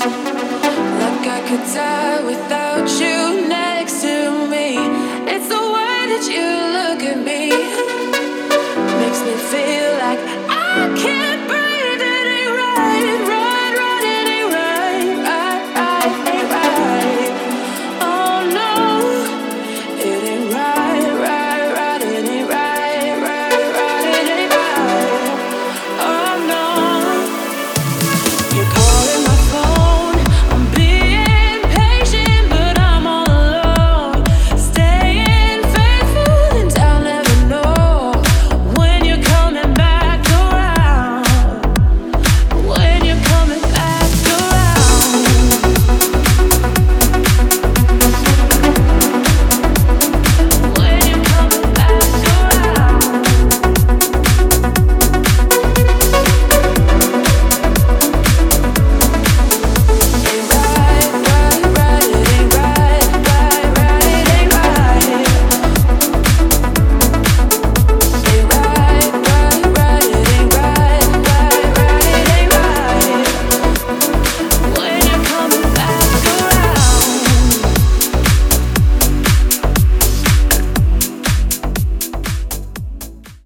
like I could die without.